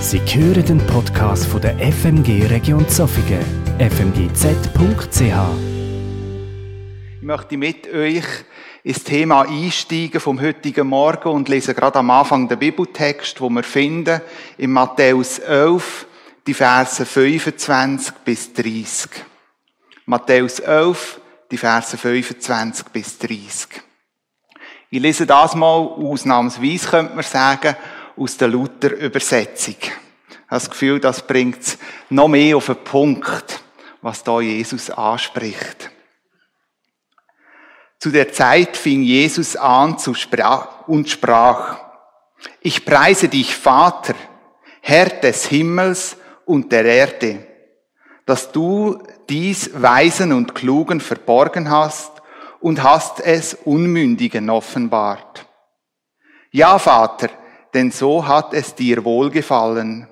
Sie hören den Podcast von der FMG Region Zofingen, fmgz.ch. Ich möchte mit euch ins Thema einsteigen vom heutigen Morgen und lese gerade am Anfang den Bibeltext, wo wir finden, in Matthäus 11, die Verse 25 bis 30. Matthäus 11, die Verse 25 bis 30. Ich lese das mal ausnahmsweise, könnte man sagen, aus der Luther-Übersetzung. Ich habe das Gefühl, das bringt es noch mehr auf den Punkt, was da Jesus anspricht. Zu der Zeit fing Jesus an zu sprach und sprach, ich preise dich, Vater, Herr des Himmels und der Erde, dass du dies Weisen und Klugen verborgen hast und hast es Unmündigen offenbart. Ja, Vater, denn so hat es dir wohlgefallen.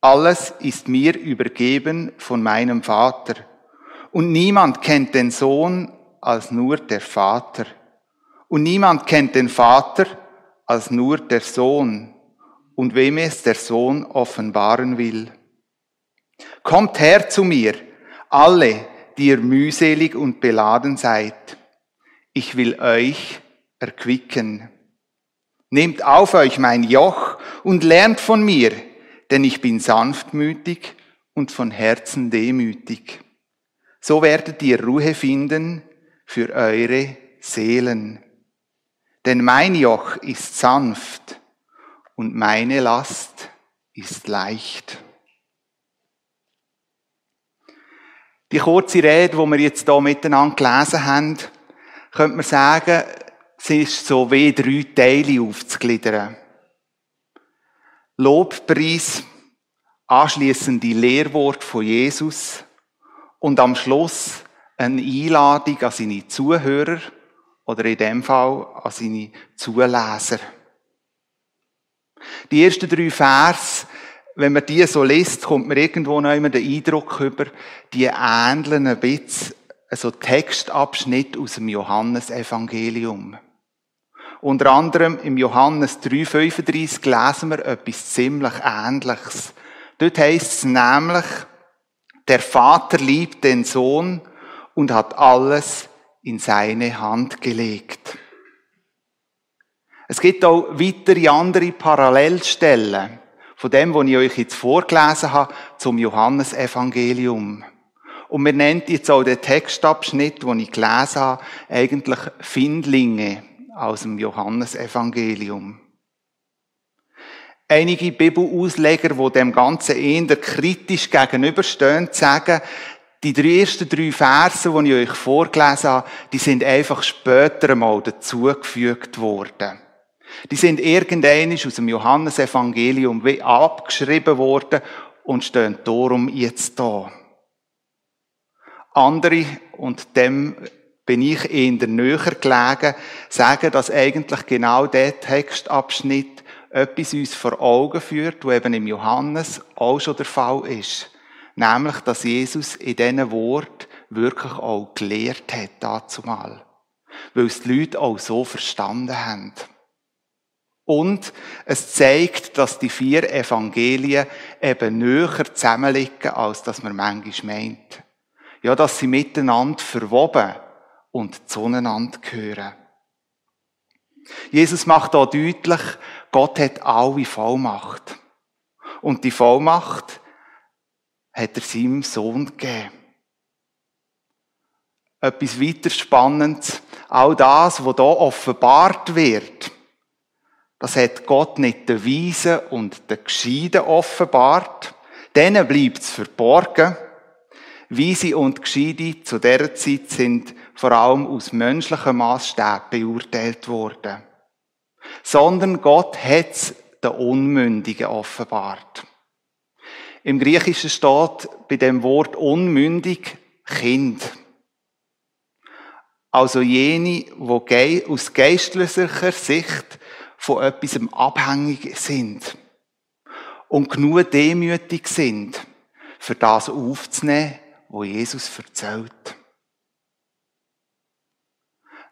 Alles ist mir übergeben von meinem Vater. Und niemand kennt den Sohn als nur der Vater. Und niemand kennt den Vater als nur der Sohn. Und wem es der Sohn offenbaren will. Kommt her zu mir, alle, die ihr mühselig und beladen seid. Ich will euch erquicken. Nehmt auf euch mein Joch und lernt von mir, denn ich bin sanftmütig und von Herzen demütig. So werdet ihr Ruhe finden für eure Seelen. Denn mein Joch ist sanft und meine Last ist leicht. Die kurze Rede, die wir jetzt hier miteinander gelesen haben, könnte man sagen, es ist so wie drei Teile aufzugliedern. Lobpreis, anschließend die Lehrwort von Jesus und am Schluss eine Einladung an seine Zuhörer oder in dem Fall an seine Zuleser. Die ersten drei Vers, wenn man die so liest, kommt man irgendwo noch immer den Eindruck über, die ähneln ein bisschen so Textabschnitt aus dem Johannesevangelium. Unter anderem im Johannes 3,35 lesen wir etwas ziemlich Ähnliches. Dort heißt es nämlich, der Vater liebt den Sohn und hat alles in seine Hand gelegt. Es gibt auch weitere andere Parallelstellen von dem, was ich euch jetzt vorgelesen habe, zum Johannesevangelium. Und wir nennen jetzt auch den Textabschnitt, den ich gelesen habe, eigentlich Findlinge aus dem Johannesevangelium. Einige Bibelausleger, die dem Ganzen eher kritisch gegenüberstehen, sagen, die ersten drei Verse, die ich euch vorgelesen habe, die sind einfach später einmal dazugefügt worden. Die sind irgendwann aus dem Johannesevangelium wie abgeschrieben worden und stehen darum jetzt da. Andere, und dem bin ich in der näher gelegen, sagen, dass eigentlich genau der Textabschnitt etwas uns vor Augen führt, wo eben im Johannes auch schon der Fall ist. Nämlich, dass Jesus in diesen Wort wirklich auch gelehrt hat, dazu mal. Weil es die Leute auch so verstanden haben. Und es zeigt, dass die vier Evangelien eben näher zusammenliegen, als dass man manchmal meint. Ja, dass sie miteinander verwoben und zueinander gehören. Jesus macht da deutlich, Gott hat alle Vollmacht. Und die Vollmacht hat er seinem Sohn gegeben. Etwas weiter Spannendes, all das, was da offenbart wird, das hat Gott nicht den Weisen und den Gescheiden offenbart. Denen bleibt es verborgen. Weise und Gescheide zu dieser Zeit sind vor allem aus menschlichen Maßstäben beurteilt worden. Sondern Gott hat es den Unmündigen offenbart. Im Griechischen steht bei dem Wort unmündig Kind. Also jene, die aus geistlicher Sicht von etwas abhängig sind und genug demütig sind, für das aufzunehmen, wo Jesus erzählt.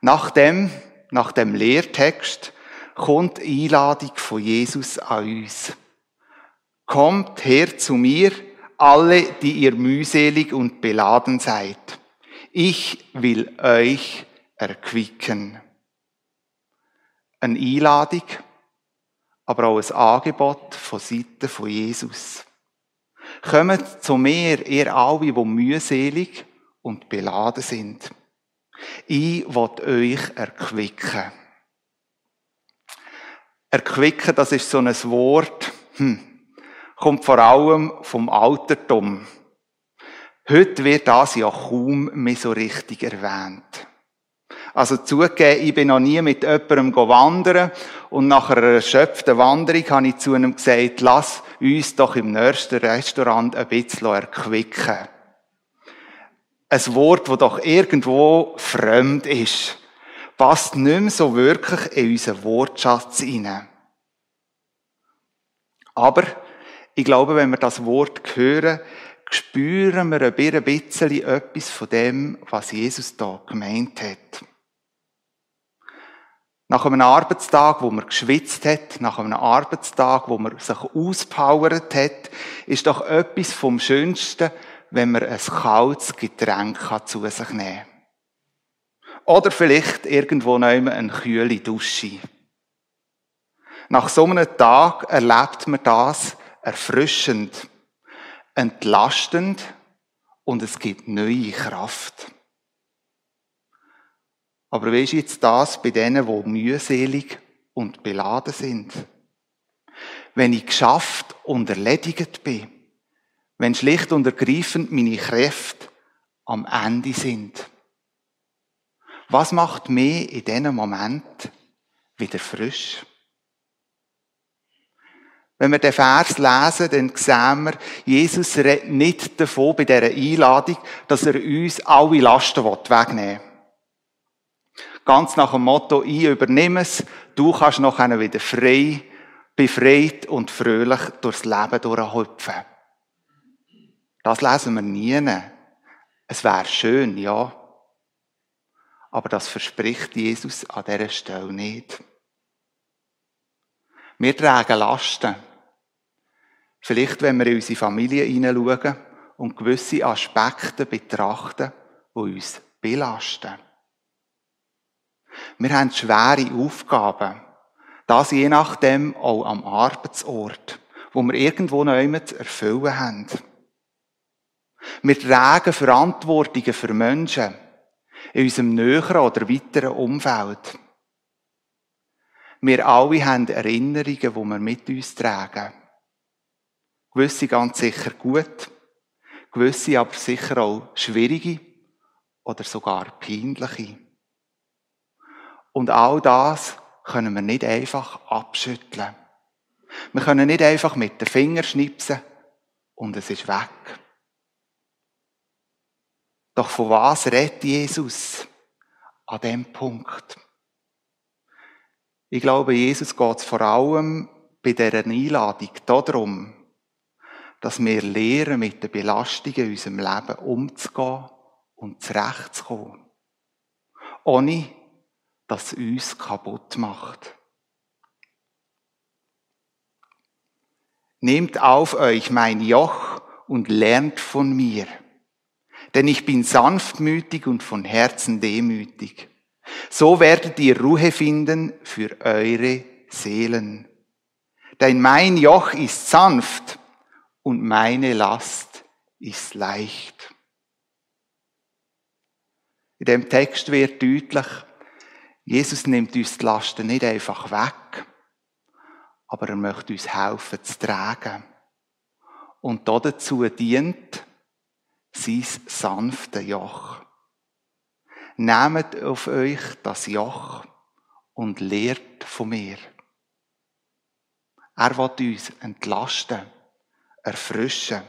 Nach dem, nach dem Lehrtext kommt die Einladung von Jesus an uns. Kommt her zu mir, alle, die ihr mühselig und beladen seid. Ich will euch erquicken. Eine Einladung, aber auch ein Angebot von Seiten von Jesus. Kommt zu mir, ihr alle, die mühselig und beladen sind. Ich will euch erquicken. Erquicken, das ist so ein Wort, hm, kommt vor allem vom Altertum. Heute wird das ja kaum mehr so richtig erwähnt. Also zugegeben, ich bin noch nie mit jemandem wandern und nach einer erschöpften Wanderung habe ich zu ihm gesagt, lass uns doch im nächsten Restaurant ein bisschen erquicken. Ein Wort, das doch irgendwo fremd ist, passt nicht mehr so wirklich in unseren Wortschatz hinein. Aber ich glaube, wenn wir das Wort hören, spüren wir ein bisschen etwas von dem, was Jesus da gemeint hat. Nach einem Arbeitstag, wo man geschwitzt hat, nach einem Arbeitstag, wo man sich auspowert hat, ist doch etwas vom Schönsten, wenn man ein kaltes Getränk zu sich nehmen kann. Oder vielleicht irgendwo neu eine kühle Dusche. Nach so einem Tag erlebt man das erfrischend, entlastend und es gibt neue Kraft. Aber wie ist jetzt das bei denen, die mühselig und beladen sind? Wenn ich geschafft und erledigt bin, wenn schlicht und ergreifend meine Kräfte am Ende sind. Was macht mich in diesem Moment wieder frisch? Wenn wir den Vers lesen, dann sehen wir, Jesus redet nicht davon bei dieser Einladung, dass er uns alle Lasten wegnehmen will. Ganz nach dem Motto, ich übernehme es, du kannst nachher wieder frei, befreit und fröhlich durchs Leben durchhüpfen. Das lesen wir nie. Es wäre schön, ja. Aber das verspricht Jesus an dieser Stelle nicht. Wir tragen Lasten. Vielleicht, wenn wir in unsere Familie hineinschauen und gewisse Aspekte betrachten, die uns belasten. Wir haben schwere Aufgaben. Das je nachdem auch am Arbeitsort, wo wir irgendwo noch zu erfüllen haben. Wir tragen Verantwortungen für Menschen in unserem näheren oder weiteren Umfeld. Wir alle haben Erinnerungen, die wir mit uns tragen. Gewisse ganz sicher gut, gewisse aber sicher auch schwierige oder sogar peinliche. Und all das können wir nicht einfach abschütteln. Wir können nicht einfach mit den Fingern schnipsen und es ist weg. Doch von was redet Jesus an dem Punkt? Ich glaube, Jesus geht vor allem bei dieser Einladung darum, dass wir lernen, mit den Belastungen in unserem Leben umzugehen und zurechtzukommen. Ohne, dass es uns kaputt macht. Nehmt auf euch mein Joch und lernt von mir, denn ich bin sanftmütig und von Herzen demütig. So werdet ihr Ruhe finden für eure Seelen. Denn mein Joch ist sanft und meine Last ist leicht. In dem Text wird deutlich, Jesus nimmt uns die Lasten nicht einfach weg, aber er möchte uns helfen zu tragen. Und dazu dient sein sanfte Joch. Nehmt auf euch das Joch und lehrt von mir. Er will uns entlasten, erfrischen.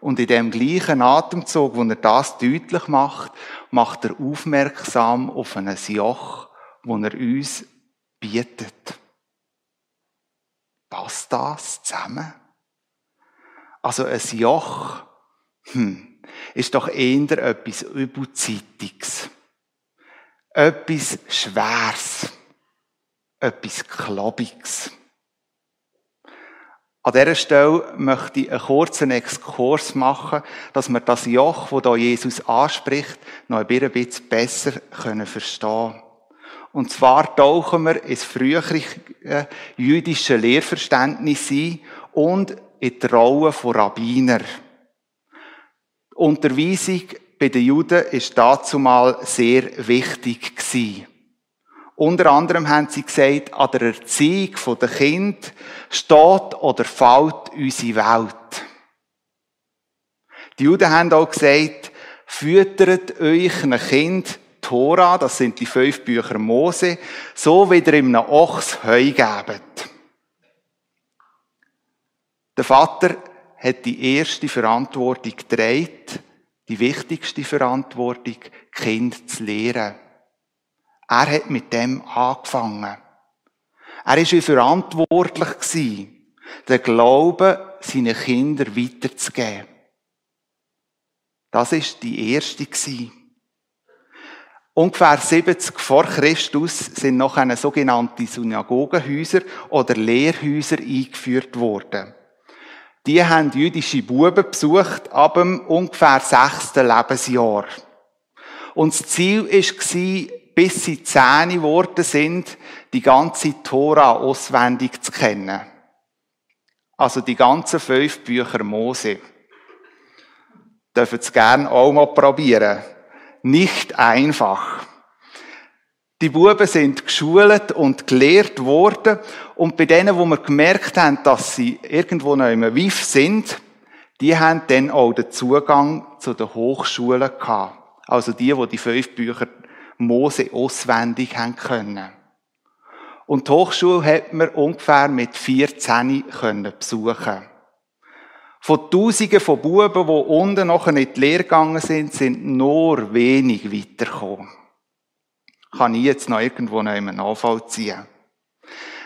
Und in dem gleichen Atemzug, wo er das deutlich macht, macht er aufmerksam auf ein Joch, wo er uns bietet. Passt das zusammen? Also ein Joch, hm, ist doch eher etwas Übelzeitiges. Etwas Schweres. Etwas Klobiges. An dieser Stelle möchte ich einen kurzen Exkurs machen, dass wir das Joch, das hier Jesus anspricht, noch ein bisschen besser verstehen können. Und zwar tauchen wir ins frühere äh, jüdische Lehrverständnis ein und in die Rolle von Rabbiner. Unterweisung bei den Juden ist dazu mal sehr wichtig gewesen. Unter anderem haben sie gesagt, an der Erziehung der Kind steht oder fällt unsere Welt. Die Juden haben auch gesagt, füttert euch ein Kind Tora, das sind die fünf Bücher Mose, so wie ihr ihm einem Ochs Heu gebt. Der Vater hat die erste Verantwortung gedreht, die wichtigste Verantwortung, Kind zu lehren. Er hat mit dem angefangen. Er war verantwortlich, den Glauben seinen Kindern weiterzugeben. Das ist die erste. Ungefähr 70 vor Christus sind noch eine sogenannte Synagogenhäuser oder Lehrhäuser eingeführt worden. Die haben jüdische Buben besucht ab dem ungefähr sechsten Lebensjahr. Und das Ziel war, bis sie zehn geworden sind, die ganze Tora auswendig zu kennen. Also die ganzen fünf Bücher Mose. Dürfen Sie gerne auch mal probieren. Nicht einfach. Die Buben sind geschult und gelehrt worden. Und bei denen, wo wir gemerkt haben, dass sie irgendwo noch im WIF sind, die haben dann auch den Zugang zu den Hochschulen gehabt. Also die, wo die fünf Bücher Mose auswendig haben können. Und die Hochschule hat man ungefähr mit 14 können besuchen. Von Tausenden von Buben, die unten noch nicht die Lehre gegangen sind, sind nur wenig weitergekommen. Kann ich jetzt noch irgendwo noch einen Anfall ziehen.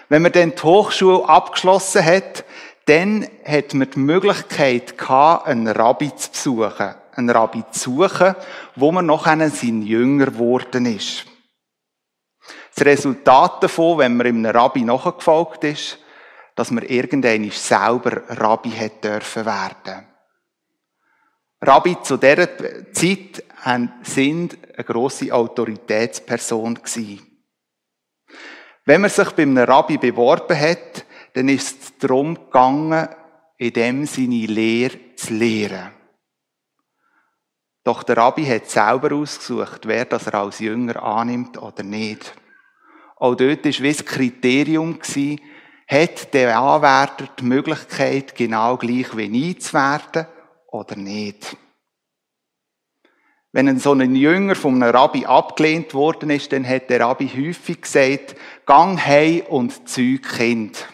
Wenn man dann die Hochschule abgeschlossen hat, dann hat man die Möglichkeit gehabt, einen Rabbi zu besuchen einen Rabbi zu suchen, wo man noch sein Jünger geworden ist. Das Resultat davon, wenn man einem Rabbi nachgefolgt ist, dass man irgendwann selber Rabbi hat dürfen werden. Rabbi zu dieser Zeit sind eine grosse Autoritätsperson gewesen. Wenn man sich bei einem Rabbi beworben hat, dann ist es darum gegangen, in dem seine Lehre zu lehren. Doch der Rabbi hat selber ausgesucht, wer das er als Jünger annimmt oder nicht. Auch dort war wie das Kriterium, hat der Anwärter die Möglichkeit, genau gleich wie ich zu werden oder nicht. Wenn ein so ein Jünger von einem Rabbi abgelehnt worden ist, dann hat der Rabbi häufig gesagt, gang hei und züg Kind.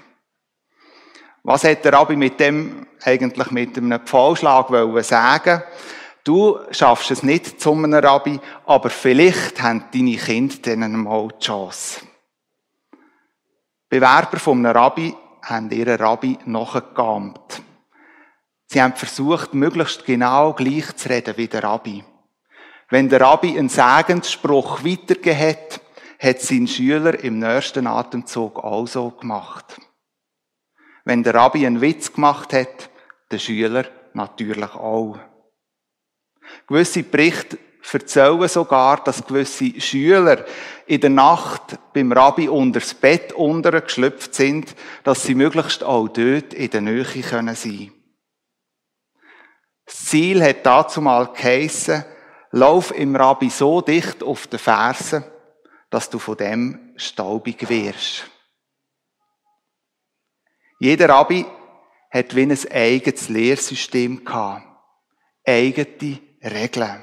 Was hat der Rabbi mit dem eigentlich mit einem Pfahlschlag sagen Du schaffst es nicht zu einem Rabbi, aber vielleicht haben deine Kinder dann mal die Chance. Bewerber einem Rabbi haben ihren Rabbi nachgegamt. Sie haben versucht, möglichst genau gleich zu reden wie der Rabbi. Wenn der Rabbi einen Segensspruch weitergegeben hat, hat sein Schüler im nächsten Atemzug auch so gemacht. Wenn der Rabbi einen Witz gemacht hat, der Schüler natürlich auch. Gewisse Berichte erzählen sogar, dass gewisse Schüler in der Nacht beim Rabbi unter das Bett geschlüpft sind, dass sie möglichst auch dort in der Nähe sein können Das Ziel hat dazu mal geheissen, lauf im Rabbi so dicht auf den Fersen, dass du von dem staubig wirst. Jeder Rabbi hat wie ein eigenes Lehrsystem gehabt. Eigene Regeln.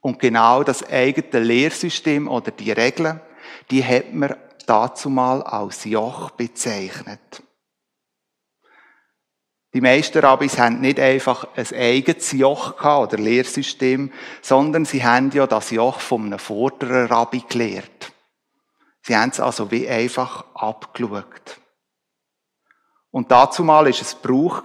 Und genau das eigene Lehrsystem oder die Regeln, die hat man dazu mal als Joch bezeichnet. Die meisten Rabbis haben nicht einfach ein eigenes Joch oder Lehrsystem, sondern sie haben ja das Joch von einem vorderen Rabbi gelehrt. Sie haben es also wie einfach abgeschaut. Und dazu mal ist es Brauch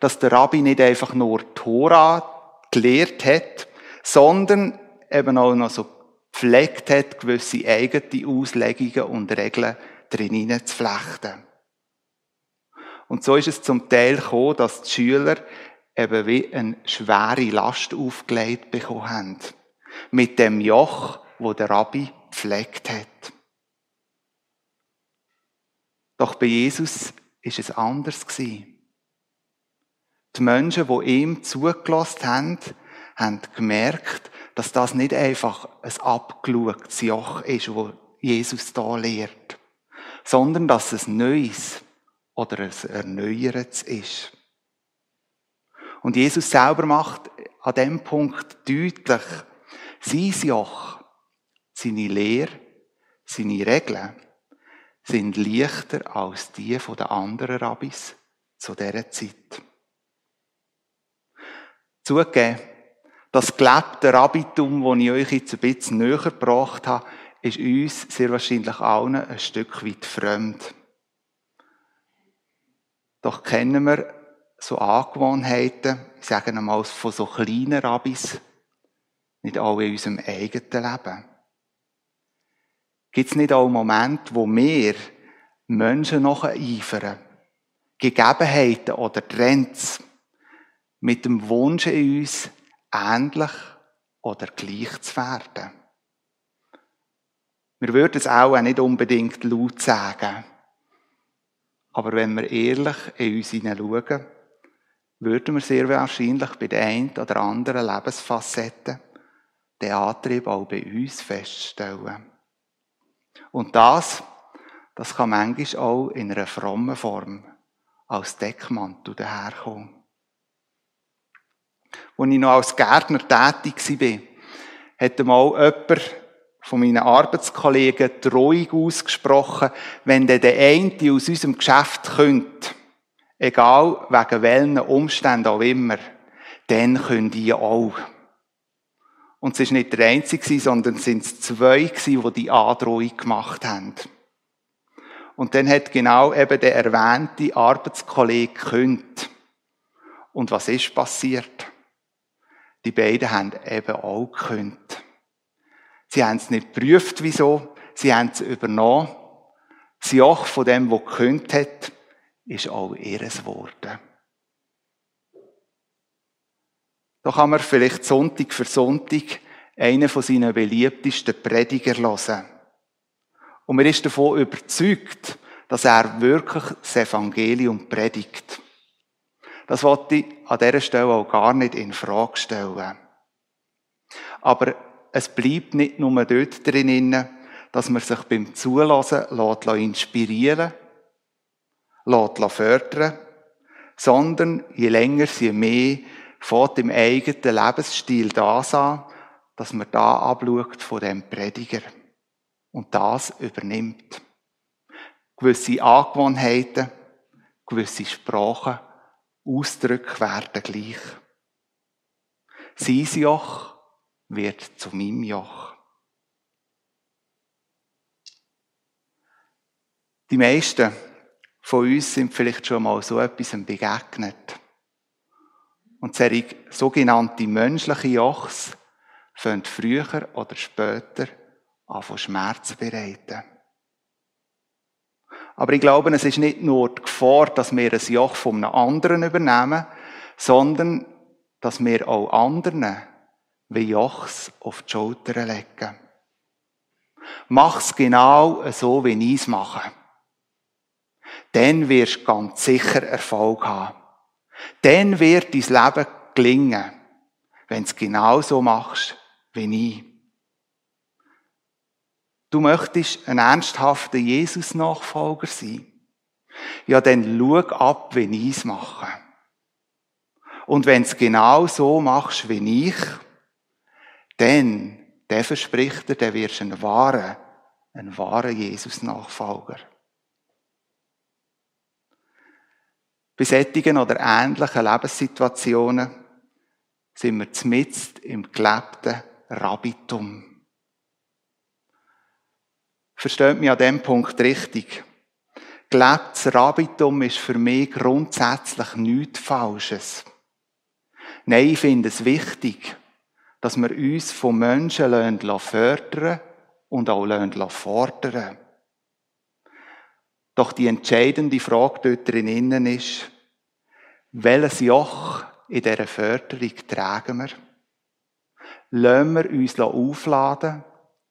dass der Rabbi nicht einfach nur Tora, gelehrt hat, sondern eben auch noch so gepflegt hat, gewisse eigene Auslegungen und Regeln drin zu flechten. Und so ist es zum Teil gekommen, dass die Schüler eben wie eine schwere Last aufgelegt bekommen haben. Mit dem Joch, wo der Rabbi pflegt hat. Doch bei Jesus ist es anders gewesen. Die Menschen, die ihm zugelassen haben, haben gemerkt, dass das nicht einfach ein abgeschautes Joch ist, wo Jesus da lehrt, sondern dass es Neues oder ein Erneuertes ist. Und Jesus selber macht an dem Punkt deutlich, sein Joch, seine Lehre, seine Regeln sind leichter als die den anderen Rabbis zu dieser Zeit. Zugegeben, das gelebte Rabbitum, das ich euch jetzt ein bisschen näher gebracht habe, ist uns sehr wahrscheinlich allen ein Stück weit fremd. Doch kennen wir so Angewohnheiten, ich sage einmal von so kleinen Rabbis, nicht alle in unserem eigenen Leben. Gibt es nicht auch Momente, wo wir Menschen noch eifern, Gegebenheiten oder Trends mit dem Wunsch in uns, ähnlich oder gleich zu werden? Wir würden es auch nicht unbedingt laut sagen. Aber wenn wir ehrlich in uns hineinschauen, würden wir sehr wahrscheinlich bei der einen oder anderen Lebensfacette den Antrieb auch bei uns feststellen. Und das, das kann manchmal auch in einer frommen Form als Deckmantel daherkommen. Als ich noch als Gärtner tätig war, hat mal jemand von meinen Arbeitskollegen Drohung ausgesprochen, wenn der eine aus unserem Geschäft könnte, egal wegen welchen Umständen auch immer, dann können die auch. Und es war nicht der einzige, sondern es sind zwei, die die Androhung gemacht haben. Und dann hat genau eben der erwähnte Arbeitskollege gekündigt. Und was ist passiert? Die beiden haben eben auch gekündigt. Sie haben es nicht geprüft, wieso. Sie haben es übernommen. Das Joch von dem, der gekündigt hat, ist auch ihres geworden. Da kann man vielleicht Sonntag für Sonntag einen von seinen beliebtesten Prediger hören. Und man ist davon überzeugt, dass er wirklich das Evangelium predigt. Das wollte ich an dieser Stelle auch gar nicht in Frage stellen. Aber es bleibt nicht nur dort drin, dass man sich beim Zulassen lässt inspirieren lässt fördern, sondern je länger, je mehr fährt im eigenen Lebensstil das an, dass man da abschaut von dem Prediger und das übernimmt. Gewisse Angewohnheiten, gewisse Sprachen, Ausdrücke werden gleich. Sein Joch wird zu meinem Joch. Die meisten von uns sind vielleicht schon mal so etwas begegnet. Und solche sogenannte menschliche Jochs fangen früher oder später an von Schmerz bereiten. Aber ich glaube, es ist nicht nur die Gefahr, dass wir ein Joch von einem anderen übernehmen, sondern dass wir auch anderen wie Jochs auf die Schultern legen. Mach's genau so, wie ich es mache. Dann wirst du ganz sicher Erfolg haben. Dann wird dein Leben gelingen, wenn du genau so machst, wie ich. Du möchtest ein ernsthafter Jesus-Nachfolger sein. Ja, dann schau ab, wie ich es mache. Und wenn es genau so machst, wie ich, dann, der verspricht dir, der wirst ein wahrer, ein wahrer Jesus-Nachfolger. Bei solchen oder ähnlichen Lebenssituationen sind wir zmitzt im gelebten Rabbitum. Versteht mich an dem Punkt richtig. Gelebtes Rabbitum ist für mich grundsätzlich nichts Falsches. Nein, ich finde es wichtig, dass wir uns von Menschen fördern und auch fordern Doch die entscheidende Frage dort drinnen ist, welches Joch in dieser Förderung tragen wir? Lassen wir uns aufladen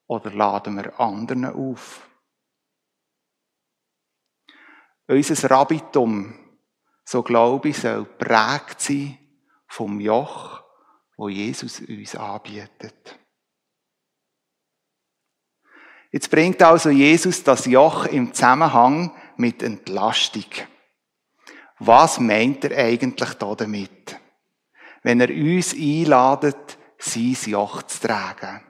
oder laden wir anderen auf? Unser Rabbitum, so glaube ich, soll prägt sein vom Joch, wo Jesus uns anbietet. Jetzt bringt also Jesus das Joch im Zusammenhang mit Entlastung. Was meint er eigentlich damit? Wenn er uns einladet, sein Joch zu tragen.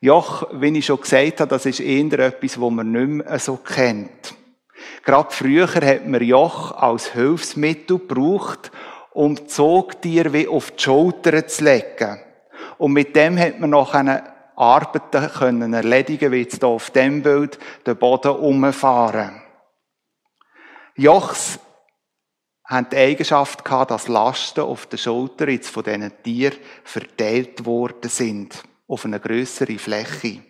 Joch, wie ich schon gesagt habe, das ist eher etwas, wo man nicht mehr so kennt. Gerade früher hat man Joch als Hilfsmittel gebraucht, um Zogtier wie auf die Schulter zu legen. Und mit dem hat man noch eine Arbeiten können erledigen, wie jetzt hier auf dem Bild, den Boden umfahren. Jochs haben die Eigenschaft gehabt, dass Lasten auf der Schulter jetzt von diesen Tieren verteilt worden sind, auf eine größere Fläche.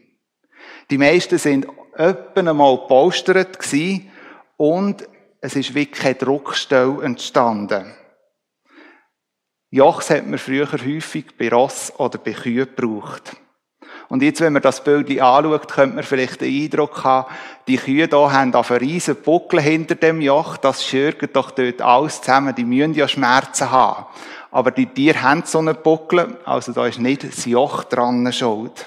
Die meisten sind etwa einmal gepolstert und es ist wirklich keine Druckstelle entstanden. Jochs hat man früher häufig bei Ross oder bei Kühen gebraucht. Und jetzt, wenn man das Bild anschaut, könnte man vielleicht den Eindruck haben, die Kühe hier haben auf einen riesen Buckel hinter dem Joch, das schürgt doch dort alles zusammen, die müssen ja Schmerzen haben. Aber die Tiere haben so einen Buckel, also da ist nicht das Joch dran schuld.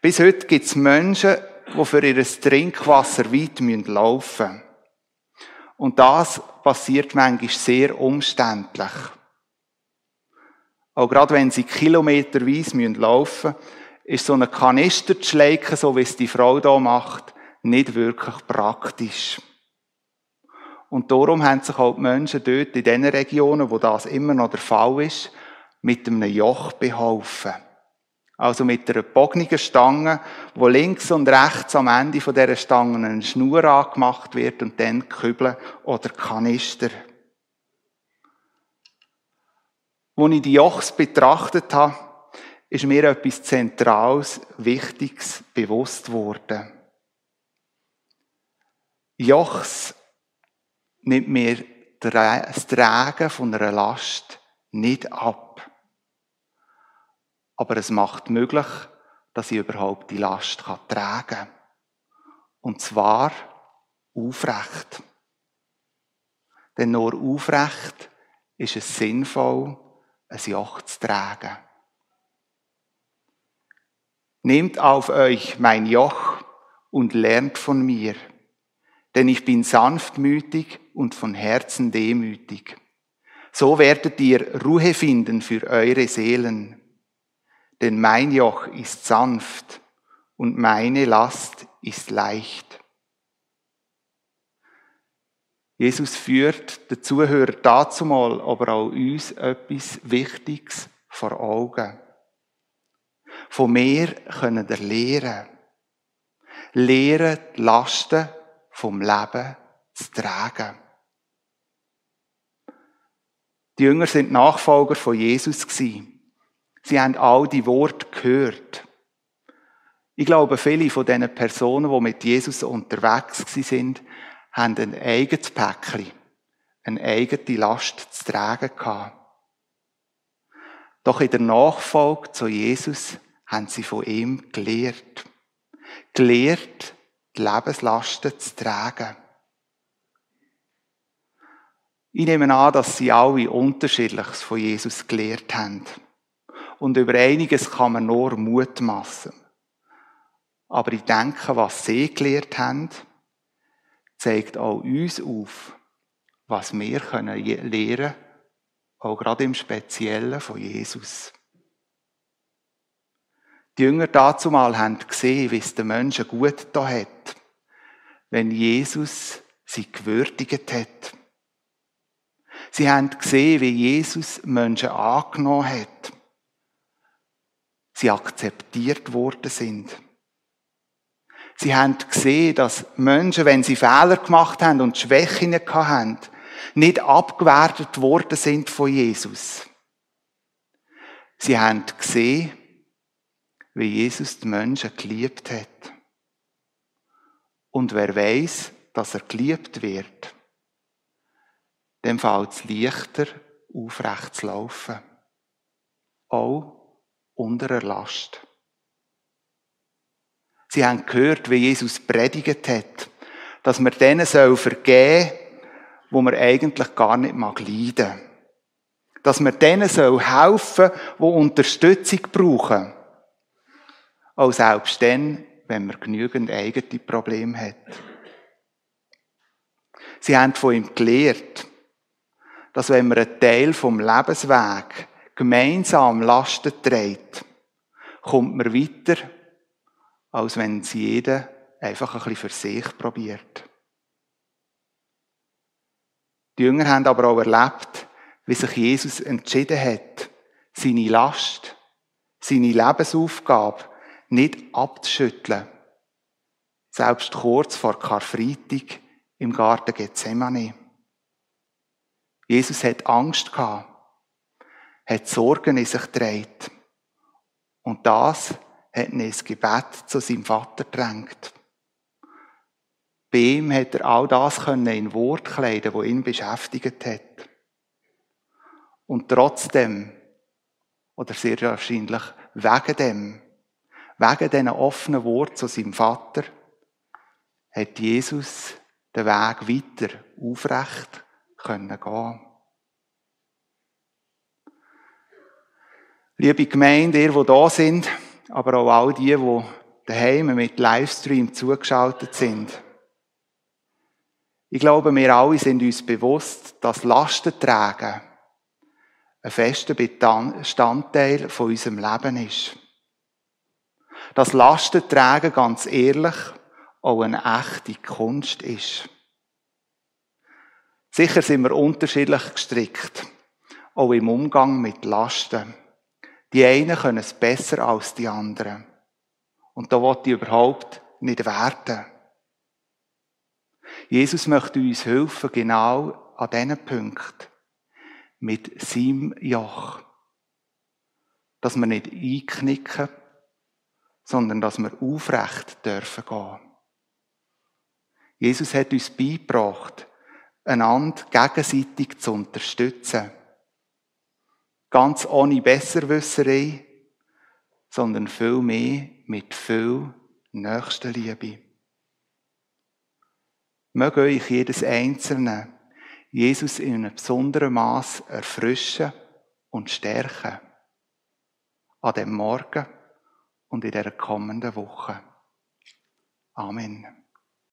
Bis heute gibt es Menschen, die für ihr Trinkwasser weit laufen müssen. Und das passiert manchmal sehr umständlich. Auch gerade wenn sie kilometerweise laufen müssen, ist so ein Kanister zu schleichen, so wie es die Frau da macht, nicht wirklich praktisch. Und darum haben sich auch die Menschen dort in den Regionen, wo das immer noch der Fall ist, mit einem Joch beholfen. Also mit einer bognigen Stange, wo links und rechts am Ende von dieser Stange eine Schnur angemacht wird und dann Kübel oder Kanister. Als ich die Jochs betrachtet habe, ist mir etwas Zentrales, Wichtiges bewusst worden. Jochs nimmt mir das Tragen von einer Last nicht ab. Aber es macht möglich, dass ich überhaupt die Last tragen kann. Und zwar aufrecht. Denn nur aufrecht ist es sinnvoll, ein Joch zu tragen. Nehmt auf euch mein Joch und lernt von mir, denn ich bin sanftmütig und von Herzen demütig. So werdet ihr Ruhe finden für eure Seelen. Denn mein Joch ist sanft und meine Last ist leicht. Jesus führt den Zuhörer dazu mal, aber auch uns etwas Wichtiges vor Augen. Von mir können wir lernen. Lehren, die Lasten vom Leben zu tragen. Die Jünger sind Nachfolger von Jesus gewesen. Sie haben all die Worte gehört. Ich glaube, viele von diesen Personen, die mit Jesus unterwegs sind, haben ein eigenes Päckchen, eine eigene Last zu tragen gehabt. Doch in der Nachfolge zu Jesus haben sie von ihm gelehrt. Gelehrt, die Lebenslasten zu tragen. Ich nehme an, dass sie alle Unterschiedliches von Jesus gelehrt haben. Und über einiges kann man nur mutmaßen. Aber ich denke, was sie gelehrt haben, zeigt auch uns auf, was wir können lernen, auch gerade im Speziellen von Jesus. Die Jünger dazu mal haben gesehen, wie es den Menschen gut da hat, wenn Jesus sie gewürdigt hat. Sie haben gesehen, wie Jesus Menschen angenommen hat. Sie akzeptiert worden sind. Sie haben gesehen, dass Menschen, wenn sie Fehler gemacht haben und Schwächen hatten, nicht abgewertet worden sind von Jesus. Sie haben gesehen, wie Jesus die Menschen geliebt hat. und wer weiß, dass er geliebt wird, dem fällt es leichter, aufrecht zu laufen. Auch unter der Last. Sie haben gehört, wie Jesus predigt hat, dass man denen soll vergeben wo man eigentlich gar nicht mag leiden. Dass man denen soll helfen, wo Unterstützung brauchen. Auch selbst dann, wenn man genügend eigene Probleme hat. Sie haben von ihm gelehrt, dass wenn man einen Teil vom Lebensweg gemeinsam Lasten trägt, kommt man weiter, als wenn es jeder einfach ein bisschen für sich probiert. Die Jünger haben aber auch erlebt, wie sich Jesus entschieden hat, seine Last, seine Lebensaufgabe nicht abzuschütteln. Selbst kurz vor Karfreitag im Garten Gethsemane. Jesus hat Angst gehabt, hat Sorgen in sich gedreht. Und das hat ihn ins Gebet zu seinem Vater drängt. Bei ihm hat er all das in Wort kleiden, wo ihn beschäftigt hat. Und trotzdem, oder sehr wahrscheinlich wegen dem, wegen diesen offenen Wort zu seinem Vater, hat Jesus den Weg weiter aufrecht können gehen. Liebe Gemeinde, ihr, die da sind, aber auch all die, die daheim mit Livestream zugeschaltet sind. Ich glaube, wir alle sind uns bewusst, dass Lastentragen ein fester Bestandteil von unserem Leben ist. Dass Lastentragen ganz ehrlich auch eine echte Kunst ist. Sicher sind wir unterschiedlich gestrickt, auch im Umgang mit Lasten. Die einen können es besser als die anderen. Und da wollte ich überhaupt nicht werten. Jesus möchte uns helfen, genau an diesen Punkt mit seinem Joch. Dass wir nicht einknicken, sondern dass wir aufrecht dürfen gehen. Jesus hat uns beigebracht, einander gegenseitig zu unterstützen. Ganz ohne Besserwisserei, sondern viel mehr mit viel Nächstenliebe. Möge euch jedes Einzelne Jesus in einem besonderen Maß erfrischen und stärken. An dem Morgen und in der kommenden Woche. Amen.